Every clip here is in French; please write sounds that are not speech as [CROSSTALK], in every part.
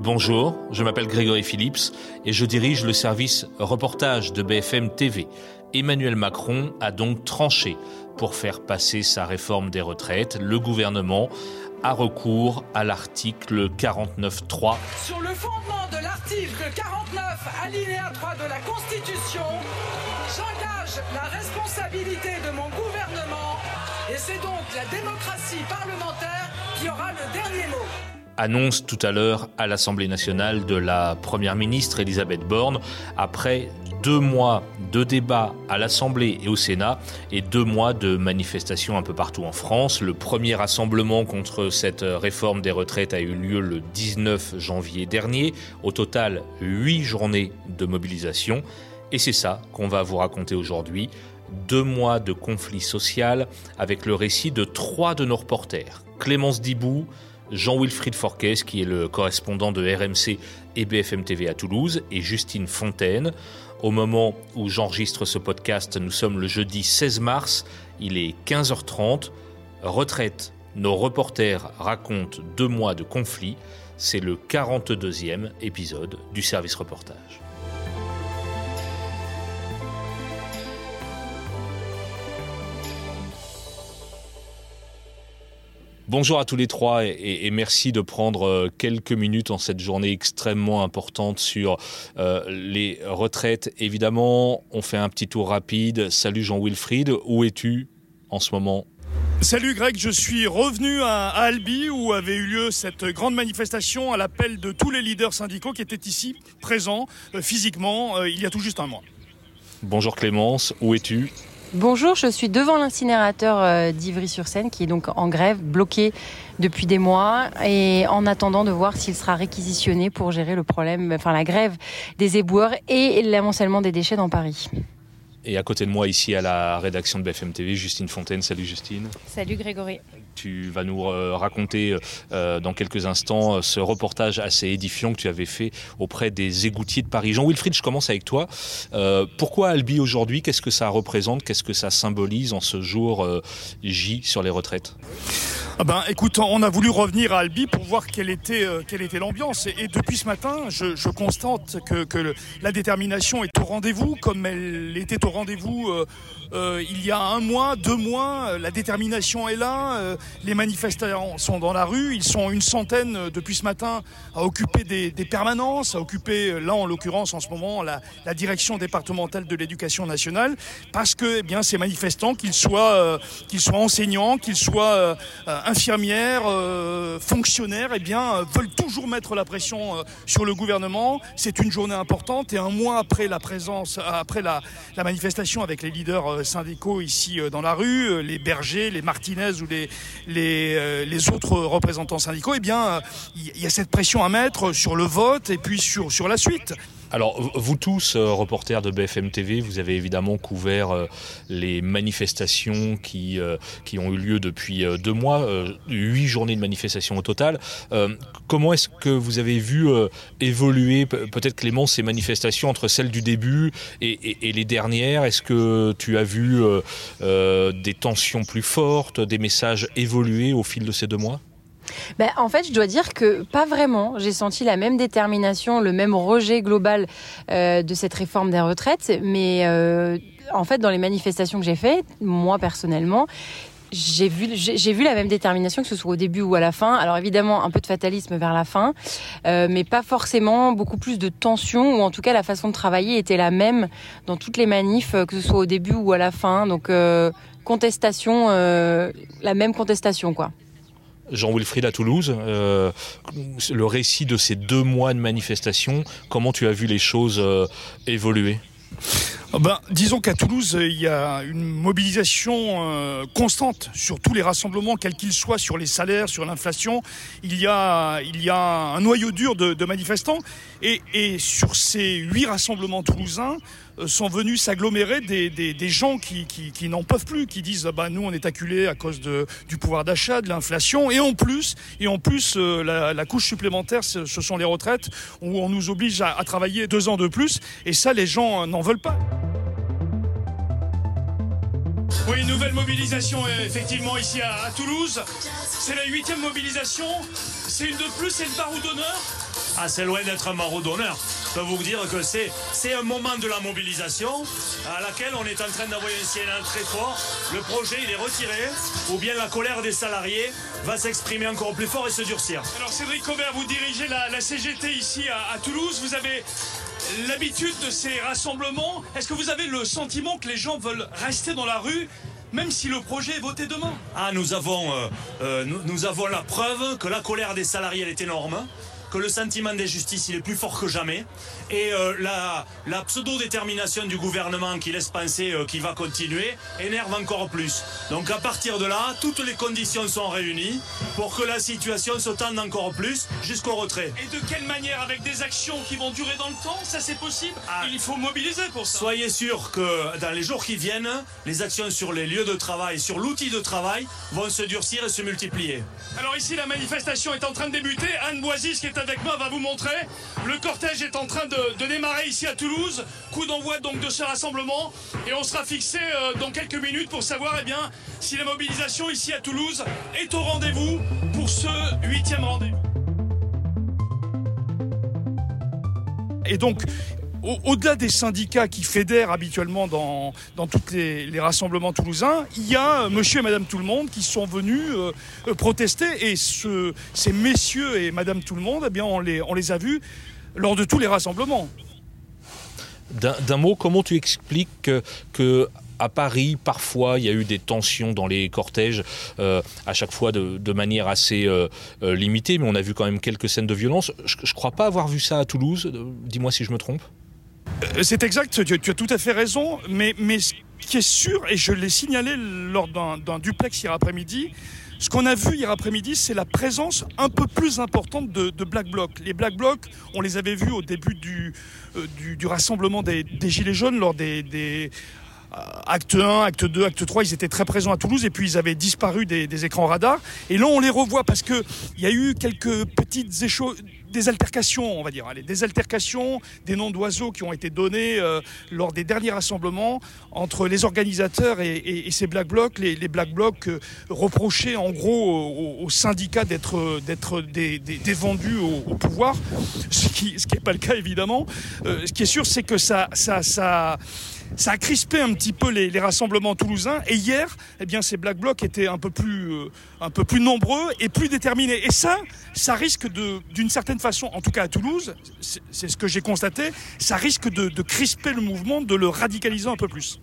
Bonjour, je m'appelle Grégory Phillips et je dirige le service reportage de BFM TV. Emmanuel Macron a donc tranché pour faire passer sa réforme des retraites. Le gouvernement a recours à l'article 49.3. Sur le fondement de l'article 49, alinéa 3 de la Constitution, j'engage la responsabilité de mon gouvernement et c'est donc la démocratie parlementaire qui aura le dernier mot annonce tout à l'heure à l'Assemblée nationale de la Première ministre Elisabeth Borne, après deux mois de débats à l'Assemblée et au Sénat et deux mois de manifestations un peu partout en France. Le premier rassemblement contre cette réforme des retraites a eu lieu le 19 janvier dernier. Au total, huit journées de mobilisation. Et c'est ça qu'on va vous raconter aujourd'hui. Deux mois de conflit social avec le récit de trois de nos reporters. Clémence Dibou, Jean-Wilfried Forquès, qui est le correspondant de RMC et BFM TV à Toulouse, et Justine Fontaine. Au moment où j'enregistre ce podcast, nous sommes le jeudi 16 mars, il est 15h30. Retraite, nos reporters racontent deux mois de conflit. C'est le 42e épisode du service reportage. Bonjour à tous les trois et, merci de prendre euh, quelques minutes en cette journée extrêmement importante sur euh, les retraites. Évidemment, on fait un petit tour rapide. Salut Jean-Wilfried, où es-tu en ce moment? Salut Greg, je suis revenu à, Albi où avait eu lieu cette grande manifestation à l'appel de tous les leaders syndicaux qui étaient ici, présents euh, physiquement, il y a tout juste un mois. Bonjour Clémence, où es-tu? Bonjour, je suis devant l'incinérateur euh, d'Ivry-sur-Seine qui est donc en grève, bloqué depuis des mois et en attendant de voir s'il sera réquisitionné pour gérer le problème, enfin la grève des éboueurs et l'amoncellement des déchets dans Paris. Et à côté de moi, ici à la rédaction de BFM TV, Justine Fontaine. Salut Justine. Salut Grégory. Tu vas nous euh, raconter euh, dans quelques instants euh, ce reportage assez édifiant que tu avais fait auprès des égoutiers de Paris. Jean-Wilfried, je commence avec toi. pourquoi Albi aujourd'hui? Qu'est-ce que ça représente? Qu'est-ce que ça symbolise en ce jour J sur les retraites? Ah ben, écoute, on a voulu revenir à Albi pour voir quelle était, l'ambiance. Et, depuis ce matin, je, constate que, la détermination est au rendez-vous, comme elle était au rendez-vous il y a un mois, deux mois, euh, la détermination est là, euh, les manifestants sont dans la rue, ils sont une centaine depuis ce matin à occuper des, permanences, à occuper, là en l'occurrence en ce moment, la, direction départementale de l'éducation nationale, parce que eh bien, ces manifestants, qu'ils soient, qu'ils soient enseignants, qu'ils soient infirmières, fonctionnaires, eh bien, veulent toujours mettre la pression sur le gouvernement. C'est une journée importante et un mois après la présence, après la manifestation avec les leaders euh, syndicaux ici euh, dans la rue, euh, les bergers, les Martinez ou les, les, les autres représentants syndicaux, eh bien, il y a cette pression à mettre sur le vote et puis sur, sur la suite. Alors, vous tous, euh, reporters de BFM TV, vous avez évidemment couvert euh, les manifestations qui, euh, qui ont eu lieu depuis deux mois, huit journées de manifestations au total. comment est-ce que vous avez vu évoluer, peut-être Clément, ces manifestations entre celles du début et, et les dernières? Est-ce que tu as vu des tensions plus fortes, des messages évoluer au fil de ces deux mois? Ben, en fait, je dois dire que pas vraiment. J'ai senti la même détermination, le même rejet global euh, de cette réforme des retraites. Mais euh, en fait, dans les manifestations que j'ai faites, moi personnellement, j'ai vu, j'ai vu la même détermination que ce soit au début ou à la fin. Alors évidemment, un peu de fatalisme vers la fin, euh, mais pas forcément beaucoup plus de tension, ou en tout cas la façon de travailler était la même dans toutes les manifs, que ce soit au début ou à la fin. Donc contestation, la même contestation quoi. Jean-Wilfried à Toulouse, euh, le récit de ces deux mois de manifestation, comment tu as vu les choses euh, évoluer? Ben, disons qu'à Toulouse, il y a une mobilisation euh, constante sur tous les rassemblements, quels qu'ils soient, sur les salaires, sur l'inflation. Il y a, il y a un noyau dur de, manifestants. Et, et, sur ces huit rassemblements toulousains, euh, sont venus s'agglomérer des, des, gens qui, qui, n'en peuvent plus, qui disent bah, nous on est acculés à cause de, du pouvoir d'achat, de l'inflation, et en plus, et en plus euh, la, couche supplémentaire, ce, sont les retraites, où on nous oblige à, travailler deux ans de plus, et ça les gens n'en veulent pas. Nouvelle mobilisation effectivement ici à, Toulouse. C'est la huitième mobilisation. C'est une de plus, c'est une barre d'honneur. Ah, c'est loin d'être un maraudonneur. Je peux vous dire que c'est, c'est un moment de la mobilisation à laquelle on est en train d'envoyer un signal très fort. Le projet, il est retiré, ou bien la colère des salariés va s'exprimer encore plus fort et se durcir. Alors Cédric Cobert, vous dirigez la, CGT ici à, Toulouse. Vous avez l'habitude de ces rassemblements. Est-ce que vous avez le sentiment que les gens veulent rester dans la rue même si le projet est voté demain. Ah, nous avons, euh, euh, nous, avons la preuve que la colère des salariés est énorme que le sentiment d'injustice il est plus fort que jamais et euh, la, la pseudo-détermination du gouvernement qui laisse penser euh, qu'il va continuer énerve encore plus. Donc à partir de là, toutes les conditions sont réunies pour que la situation se tende encore plus jusqu'au retrait. Et de quelle manière Avec des actions qui vont durer dans le temps Ça c'est possible? Ah. Il faut mobiliser pour ça. Soyez sûr que dans les jours qui viennent, les actions sur les lieux de travail, sur l'outil de travail vont se durcir et se multiplier. Alors ici la manifestation est en train de débuter. Anne Boisis qui est avec moi va vous montrer. Le cortège est en train de, démarrer ici à Toulouse. Coup d'envoi donc de ce rassemblement. Et on sera fixé euh, dans quelques minutes pour savoir eh bien, si la mobilisation ici à Toulouse est au rendez-vous pour ce huitième rendez-vous. Et donc, au-delà des syndicats qui fédèrent habituellement dans, dans tous les, rassemblements toulousains, il y a euh, monsieur et madame tout le monde qui sont venus euh, euh, protester et ce, ces messieurs et madame tout le monde, eh bien, on, les, on les a vus lors de tous les rassemblements. D'un mot, comment tu expliques que, à Paris, parfois, il y a eu des tensions dans les cortèges, à chaque fois de, manière assez limitée, mais on a vu quand même quelques scènes de violence. Je ne crois pas avoir vu ça à Toulouse. Dis-moi si je me trompe. Euh, c'est exact, tu, as tout à fait raison, mais, ce qui est sûr, et je l'ai signalé lors d'un duplex hier après-midi, ce qu'on a vu hier après-midi, c'est la présence un peu plus importante de, Black Bloc. Les Black Blocs, on les avait vus au début du, euh, rassemblement des, Gilets jaunes, lors des, acte 1, acte 2, acte 3, ils étaient très présents à Toulouse et puis ils avaient disparu des, des écrans radars. Et là, on les revoit parce qu'il y a eu quelques petites échos des altercations, on va dire, allez, des altercations, des noms d'oiseaux qui ont été donnés euh, lors des derniers rassemblements entre les organisateurs et, ces Black Blocs, les, Black Blocs euh, reprochaient en gros aux, syndicats d'être d'être des, vendus au, pouvoir, ce qui ce qui n'est pas le cas évidemment. Euh, ce qui est sûr, c'est que ça ça ça ça a crispé un petit peu les, rassemblements toulousains. Et hier, eh bien, ces Black Blocs étaient un peu plus, euh, un peu plus nombreux et plus déterminés. Et ça, ça risque de, d'une certaine façon, en tout cas à Toulouse, c'est ce que j'ai constaté, ça risque de, de crisper le mouvement, de le radicaliser un peu plus.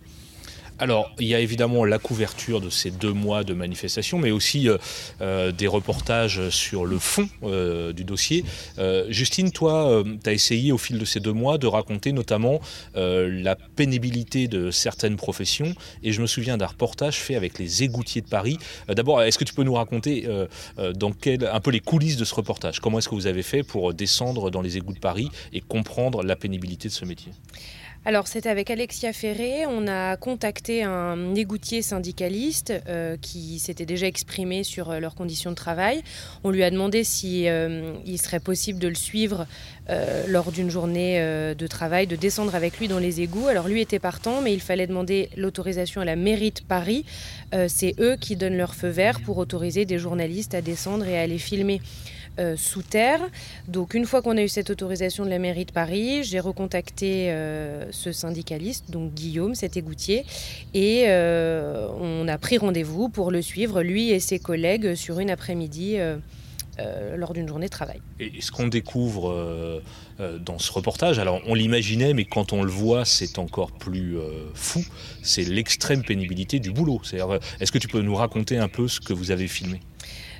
Alors, il y a évidemment la couverture de ces deux mois de manifestation, mais aussi euh, euh, des reportages sur le fond euh, du dossier. Justine, toi, tu as essayé au fil de ces deux mois de raconter notamment la pénibilité de certaines professions, et je me souviens d'un reportage fait avec les égoutiers de Paris. D'abord, est-ce que tu peux nous raconter dans un peu les coulisses de ce reportage? Comment est-ce que vous avez fait pour descendre dans les égouts de Paris et comprendre la pénibilité de ce métier? Alors c'était avec Alexia Ferré, on a contacté un égoutier syndicaliste euh, qui s'était déjà exprimé sur euh, leurs conditions de travail. On lui a demandé si euh, il serait possible de le suivre lors d'une journée de travail, de descendre avec lui dans les égouts. Alors lui était partant, mais il fallait demander l'autorisation à la mairie de Paris. C'est eux qui donnent leur feu vert pour autoriser des journalistes à descendre et à aller filmer. Euh, sous terre. Donc une fois qu'on a eu cette autorisation de la mairie de Paris, j'ai recontacté euh, ce syndicaliste, donc Guillaume, cet égoutier, et euh, on a pris rendez-vous pour le suivre, lui et ses collègues, sur une après-midi. lors d'une journée de travail. Et ce qu'on découvre dans ce reportage, alors on l'imaginait, mais quand on le voit, c'est encore plus fou, c'est l'extrême pénibilité du boulot. Est-ce que tu peux nous raconter un peu ce que vous avez filmé?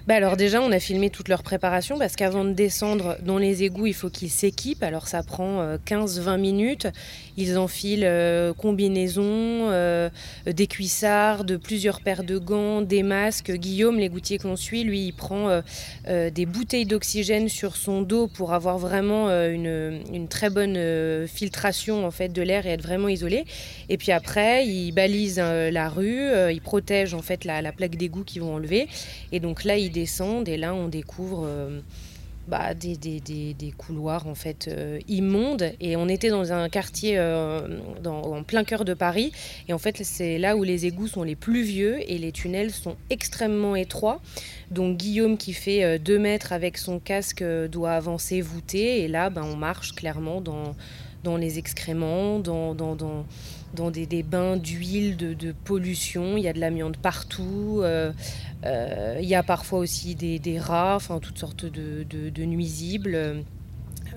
Bah alors déjà, on a filmé toute leur préparation parce qu'avant de descendre dans les égouts, il faut qu'ils s'équipent. Alors ça prend 15-20 euh, minutes. Ils enfilent euh, combinaisons, euh, des cuissards, de plusieurs paires de gants, des masques. Guillaume, l'égoutier qu'on suit, lui, il prend des bouteilles d'oxygène sur son dos pour avoir vraiment une, très bonne filtration en fait de l'air et être vraiment isolé. Et puis après, il balise la rue, il protège en fait la, la plaque d'égout qu'ils vont enlever. Et donc là, il descendent et là on découvre euh, bah, des, couloirs en fait immondes. Et on était dans un quartier dans, en plein cœur de Paris. Et en fait c'est là où les égouts sont les plus vieux et les tunnels sont extrêmement étroits. Donc Guillaume qui fait 2 mètres avec son casque doit avancer voûté. Et là ben, on marche clairement dans, les excréments, dans dans des, bains d'huile, de, pollution. Il y a de l'amiante partout. Euh, euh, il y a parfois aussi des, rats, enfin toutes sortes de, nuisibles.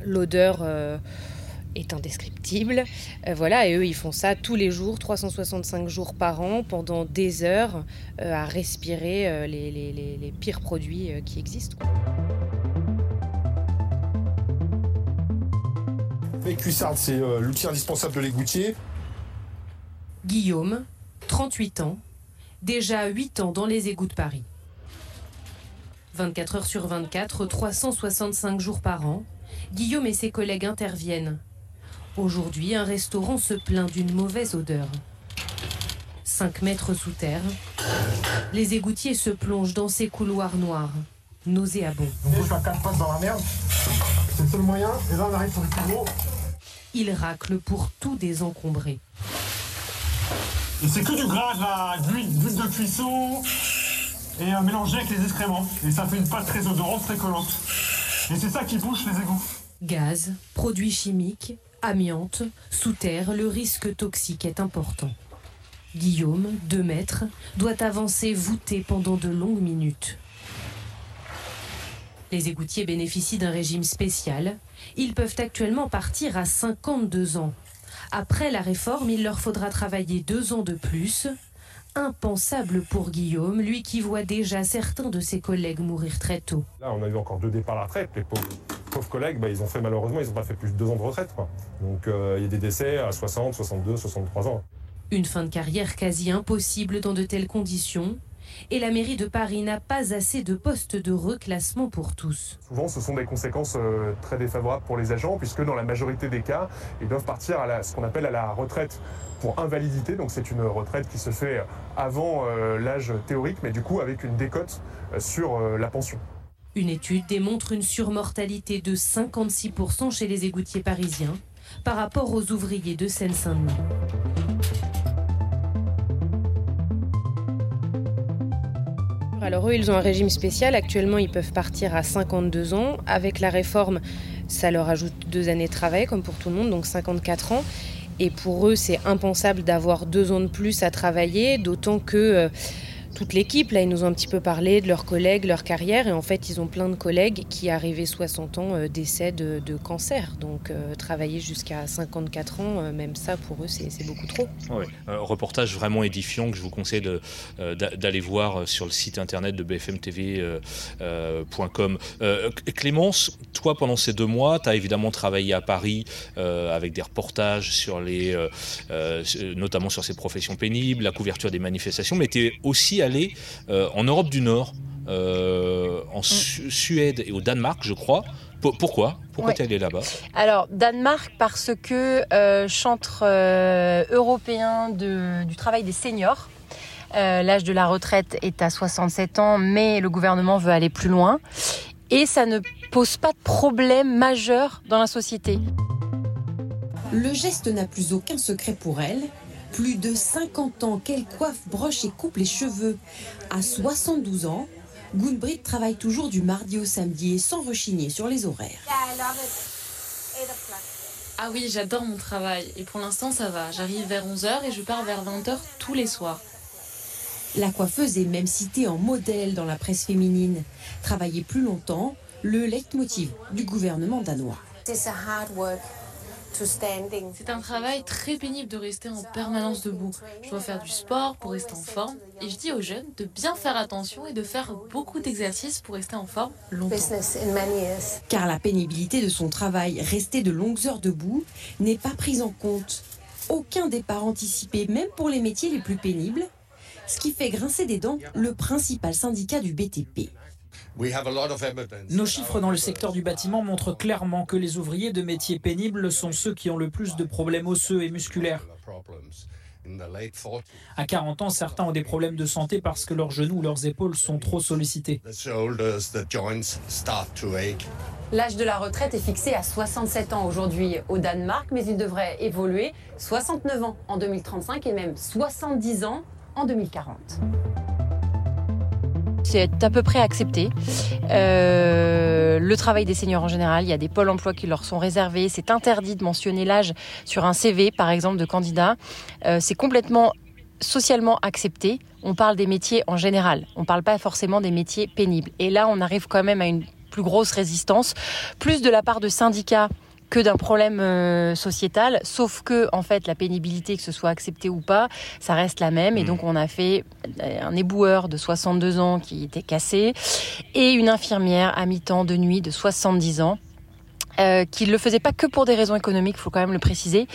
L'odeur euh, est indescriptible. voilà, et eux, ils font ça tous les jours, 365 jours par an, pendant des heures, à respirer les, les, pires produits qui existent. Cuissard, c'est l'outil indispensable de l'égoutier. Guillaume, 38 ans, déjà 8 ans dans les égouts de Paris. 24 heures sur 24, 365 jours par an, Guillaume et ses collègues interviennent. Aujourd'hui, un restaurant se plaint d'une mauvaise odeur. 5 mètres sous terre, les égoutiers se plongent dans ces couloirs noirs, nauséabonds. je suis à 4 pattes dans la merde, c'est le seul moyen, et là on arrive sur le plus gros. Ils raclent pour tout désencombrer. Et c'est que du gras, de l'huile de cuisson et euh, mélangé avec les excréments. Et ça fait une pâte très odorante, très collante. Et c'est ça qui bouche les égouts. Gaz, produits chimiques, amiante, sous terre, le risque toxique est important. Guillaume, 2 mètres, doit avancer voûté pendant de longues minutes. Les égoutiers bénéficient d'un régime spécial. Ils peuvent actuellement partir à 52 ans, après la réforme, il leur faudra travailler deux ans de plus. Impensable pour Guillaume, lui qui voit déjà certains de ses collègues mourir très tôt. Là, on a eu encore deux départs à la retraite. Les pauvres, collègues, bah, ils ont fait malheureusement, ils n'ont pas fait plus de deux ans de retraite. Donc euh, il y a des décès à 60, 62, 63 ans. Une fin de carrière quasi impossible dans de telles conditions et la mairie de Paris n'a pas assez de postes de reclassement pour tous. Souvent, ce sont des conséquences euh, très défavorables pour les agents, puisque dans la majorité des cas, ils doivent partir à ce qu'on appelle à la retraite pour invalidité. Donc c'est une retraite qui se fait avant euh, l'âge théorique, mais du coup avec une décote euh, sur la pension. Une étude démontre une surmortalité de 56% chez les égoutiers parisiens par rapport aux ouvriers de Seine-Saint-Denis. Alors eux, ils ont un régime spécial. Actuellement, ils peuvent partir à 52 ans. Avec la réforme, ça leur ajoute deux années de travail, comme pour tout le monde, donc 54 ans. Et pour eux, c'est impensable d'avoir deux ans de plus à travailler, d'autant que... Euh, toute l'équipe. Là, ils nous ont un petit peu parlé de leurs collègues, leur carrière. Et en fait, ils ont plein de collègues qui, arrivés 60 ans, euh, décèdent de, cancer. Donc, euh, travailler jusqu'à 54 ans, euh, même ça, pour eux, c'est beaucoup trop. Oui, reportage vraiment édifiant que je vous conseille d'aller voir sur le site internet de bfmtv.com. Clémence, toi, pendant ces deux mois, tu as évidemment travaillé à Paris avec des reportages sur les, notamment sur ces professions pénibles, la couverture des manifestations, mais tu es aussi aller euh, en Europe du Nord, euh, en Suède et au Danemark, je crois. pourquoi? Pourquoi tu es allé là-bas? Alors, Danemark, parce que euh, chantre européen de, du travail des seniors. L'âge de la retraite est à 67 ans, mais le gouvernement veut aller plus loin. Et ça ne pose pas de problème majeur dans la société. Le geste n'a plus aucun secret pour elle. Plus de 50 ans qu'elle coiffe, broche et coupe les cheveux. À 72 ans, Gunbrit travaille toujours du mardi au samedi et sans rechigner sur les horaires. Ah oui, j'adore mon travail et pour l'instant ça va. J'arrive vers 11h et je pars vers 20h tous les soirs. La coiffeuse est même citée en modèle dans la presse féminine. Travailler plus longtemps, le leitmotiv du gouvernement danois. C'est un travail très pénible de rester en permanence debout. Je dois faire du sport pour rester en forme et je dis aux jeunes de bien faire attention et de faire beaucoup d'exercices pour rester en forme longtemps. Car la pénibilité de son travail, rester de longues heures debout, n'est pas prise en compte. Aucun départ anticipé, même pour les métiers les plus pénibles, ce qui fait grincer des dents le principal syndicat du BTP. Nos chiffres dans le secteur du bâtiment montrent clairement que les ouvriers de métiers pénibles sont ceux qui ont le plus de problèmes osseux et musculaires. À 40 ans, certains ont des problèmes de santé parce que leurs genoux ou leurs épaules sont trop sollicités. L'âge de la retraite est fixé à 67 ans aujourd'hui au Danemark, mais il devrait évoluer. 69 ans en 2035 et même 70 ans en 2040 c'est à peu près accepté. Euh, le travail des seniors en général, il y a des pôles emploi qui leur sont réservés. C'est interdit de mentionner l'âge sur un CV, par exemple, de candidat. Euh, c'est complètement socialement accepté. On parle des métiers en général. On ne parle pas forcément des métiers pénibles. Et là, on arrive quand même à une plus grosse résistance, plus de la part de syndicats que d'un problème euh, sociétal, sauf que en fait la pénibilité, que ce soit accepté ou pas, ça reste la même. Et mm. donc on a fait euh, un éboueur de 62 ans qui était cassé et une infirmière à mi-temps de nuit de 70 ans euh, qui ne le faisait pas que pour des raisons économiques, il faut quand même le préciser.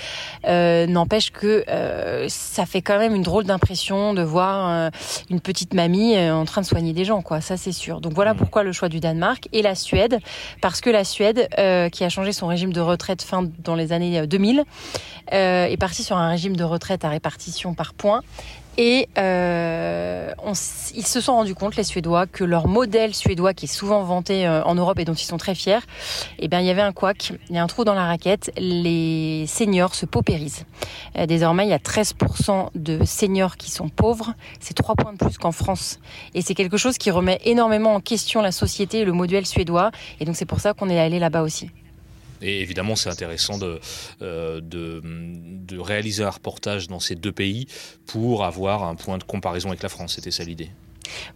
Euh, N'empêche que euh, ça fait quand même une drôle d'impression de voir une petite mamie en train de soigner des gens, quoi. Ça c'est sûr. Donc voilà mmh. pourquoi le choix du Danemark et la Suède, parce que la Suède, qui a changé son régime de retraite fin dans les années 2000, est partie sur un régime de retraite à répartition par points et euh, ils se sont rendus compte, les Suédois, que leur modèle suédois, qui est souvent vanté euh, en Europe et dont ils sont très fiers, eh bien, il y avait un couac, il y a un trou dans la raquette. Les seniors se paupérisent. Euh, désormais, il y a 13% de seniors qui sont pauvres. C'est trois points de plus qu'en France. Et c'est quelque chose qui remet énormément en question la société et le modèle suédois. Et donc, c'est pour ça qu'on est allé là-bas aussi. Et évidemment, c'est intéressant de, euh, de, de, réaliser un reportage dans ces deux pays pour avoir un point de comparaison avec la France. C'était ça l'idée.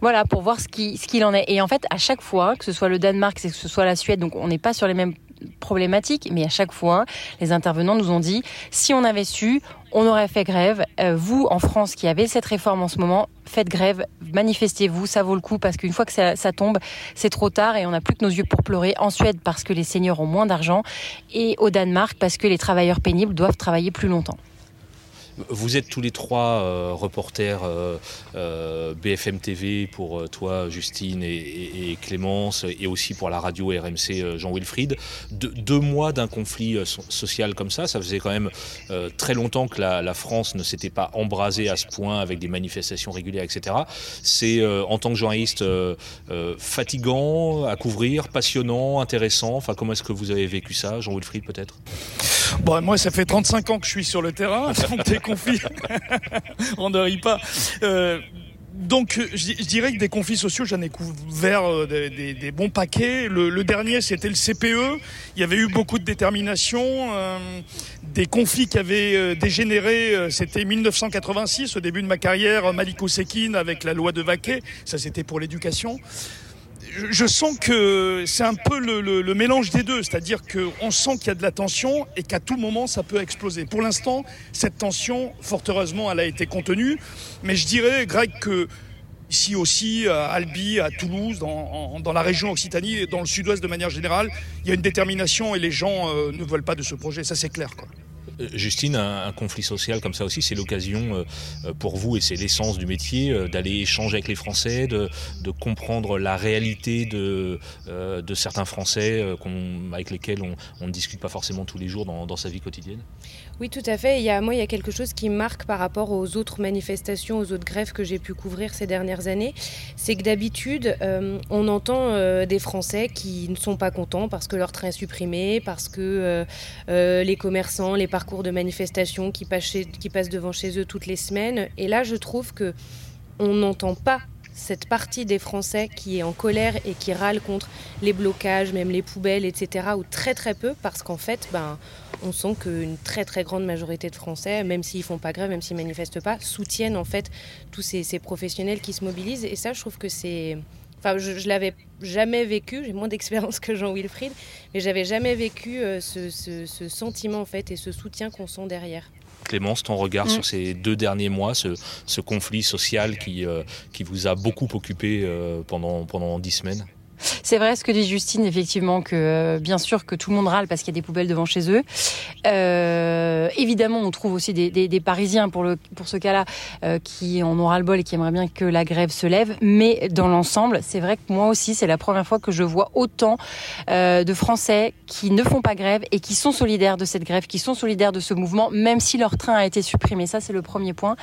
Voilà, pour voir ce qu'il ce qu'il en est. Et en fait, à chaque fois, que ce soit le Danemark, que ce soit la Suède, donc on n'est pas sur les mêmes problématiques, mais à chaque fois, les intervenants nous ont dit, si on avait su, on aurait fait grève. Euh, vous, en France, qui avez cette réforme en ce moment, faites grève, manifestez-vous, ça vaut le coup, parce qu'une fois que ça, tombe, c'est trop tard et on n'a plus que nos yeux pour pleurer. En Suède, parce que les seniors ont moins d'argent, et au Danemark, parce que les travailleurs pénibles doivent travailler plus longtemps. Vous êtes tous les trois euh, reporters euh, euh, BFM TV pour toi, Justine et, Clémence, et aussi pour la radio RMC Jean-Wilfried. deux mois d'un conflit social comme ça, ça faisait quand même très longtemps que la, France ne s'était pas embrasée à ce point avec des manifestations régulières, etc. C'est en tant que journaliste fatigant à couvrir, passionnant, intéressant. Enfin, comment est-ce que vous avez vécu ça, Jean-Wilfried peut-être? Bon, moi, ça fait 35 ans que je suis sur le terrain, [LAUGHS] donc des conflits, [LAUGHS] on ne rit pas. Euh, donc, je, dirais que des conflits sociaux, j'en ai couvert euh, des, bons paquets. Le, dernier, c'était le CPE. Il y avait eu beaucoup de détermination. Euh, des conflits qui avaient dégénéré, c'était 1986, au début de ma carrière, Maliko Sekin avec la loi de Vaquet. Ça, c'était pour l'éducation je sens que c'est un peu le, mélange des deux, c'est-à-dire qu'on sent qu'il y a de la tension et qu'à tout moment ça peut exploser. Pour l'instant, cette tension, fort heureusement, elle a été contenue, mais je dirais, Greg, que ici aussi, à Albi, à Toulouse, dans, la région Occitanie et dans le sud-ouest de manière générale, il y a une détermination et les gens euh, ne veulent pas de ce projet, ça c'est clair. Quoi. Euh, Justine, un, conflit social comme ça aussi, c'est l'occasion euh, euh, pour vous, et c'est l'essence du métier, d'aller échanger avec les Français, de, comprendre la réalité de, de certains Français avec lesquels on, ne discute pas forcément tous les jours dans, sa vie quotidienne? Oui, tout à fait. Il y a, moi, il y a quelque chose qui marque par rapport aux autres manifestations, aux autres grèves que j'ai pu couvrir ces dernières années. C'est que d'habitude, on entend des Français qui ne sont pas contents parce que leur train est supprimé, parce que les commerçants, les parcours de manifestations qui passent, qui passent devant chez eux toutes les semaines. Et là, je trouve que on n'entend pas cette partie des Français qui est en colère et qui râle contre les blocages, même les poubelles, etc., ou très très peu, parce qu'en fait, ben, on sent qu'une très très grande majorité de Français, même s'ils font pas grève, même s'ils manifestent pas, soutiennent en fait tous ces, ces professionnels qui se mobilisent. Et ça, je trouve que c'est Enfin, je, ne l'avais jamais vécu, j'ai moins d'expérience [LAUGHS] que Jean-Wilfried, mais j'avais jamais vécu euh, ce, sentiment en fait et ce soutien qu'on sent derrière. Clémence, ton regard mm. sur ces deux derniers mois, ce, conflit social qui, euh, qui vous a beaucoup occupé euh, pendant, pendant dix semaines? C'est vrai ce que dit Justine, effectivement, que euh, bien sûr que tout le monde râle parce qu'il y a des poubelles devant chez eux. Euh, évidemment, on trouve aussi des, Parisiens pour, ce cas-là euh, qui en ont ras-le-bol et qui aimeraient bien que la grève se lève. Mais dans l'ensemble, c'est vrai que moi aussi, c'est la première fois que je vois autant de Français qui ne font pas grève et qui sont solidaires de cette grève, qui sont solidaires de ce mouvement, même si leur train a été supprimé. Ça, c'est le premier point.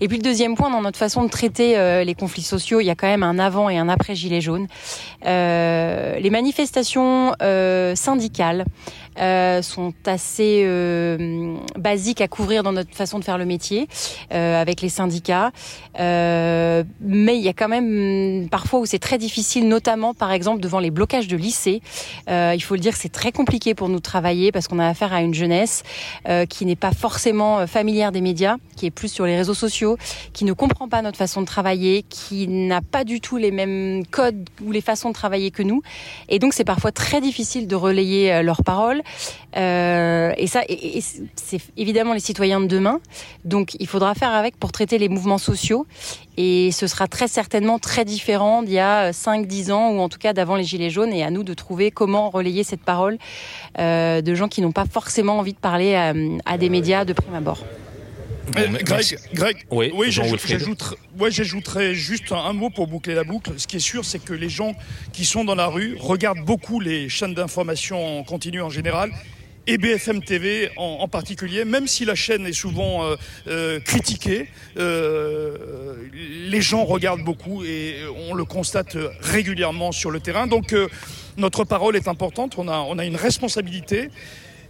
Et puis le deuxième point, dans notre façon de traiter les conflits sociaux, il y a quand même un avant et un après gilet jaune. Les manifestations euh, syndicales euh, sont assez euh, basiques à couvrir dans notre façon de faire le métier euh, avec les syndicats. Euh, mais il y a quand même parfois où c'est très difficile, notamment par exemple devant les blocages de lycées. Euh, il faut le dire, c'est très compliqué pour nous de travailler parce qu'on a affaire à une jeunesse euh, qui n'est pas forcément familière des médias, qui est plus sur les réseaux sociaux, qui ne comprend pas notre façon de travailler, qui n'a pas du tout les mêmes codes ou les façons de travailler que nous. Et donc c'est parfois très difficile de relayer leurs paroles. Euh, et ça, et, et c'est évidemment les citoyens de demain. Donc il faudra faire avec pour traiter les mouvements sociaux. Et ce sera très certainement très différent d'il y a 5-10 ans, ou en tout cas d'avant les Gilets jaunes. Et à nous de trouver comment relayer cette parole euh, de gens qui n'ont pas forcément envie de parler à, à des médias de prime abord. Bon, Greg, Greg, oui, oui j'ajouterais ouais, juste un, un, mot pour boucler la boucle. Ce qui est sûr, c'est que les gens qui sont dans la rue regardent beaucoup les chaînes d'information en continu en général et BFM TV en, en, particulier, même si la chaîne est souvent euh, euh, critiquée, euh, les gens regardent beaucoup et on le constate régulièrement sur le terrain. Donc euh, notre parole est importante, on a, on a une responsabilité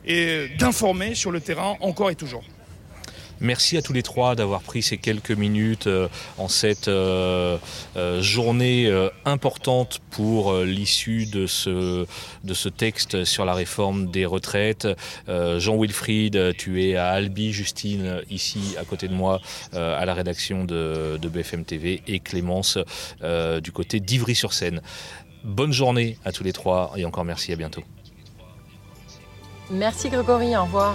et d'informer sur le terrain encore et toujours. Merci à tous les trois d'avoir pris ces quelques minutes euh, en cette euh, euh, journée importante pour l'issue de ce, de ce texte sur la réforme des retraites. Jean-Wilfried, tu es à Albi, Justine, ici à côté de moi, à la rédaction de, de, BFM TV, et Clémence du côté d'Ivry-sur-Seine. Bonne journée à tous les trois et encore merci, à bientôt. Merci Grégory, au revoir.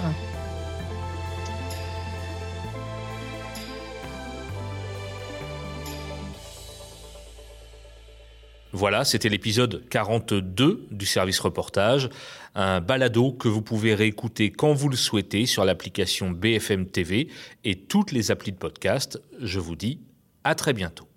Voilà, c'était l'épisode 42 du service reportage, un balado que vous pouvez réécouter quand vous le souhaitez sur l'application BFM TV et toutes les applis de podcast. Je vous dis à très bientôt.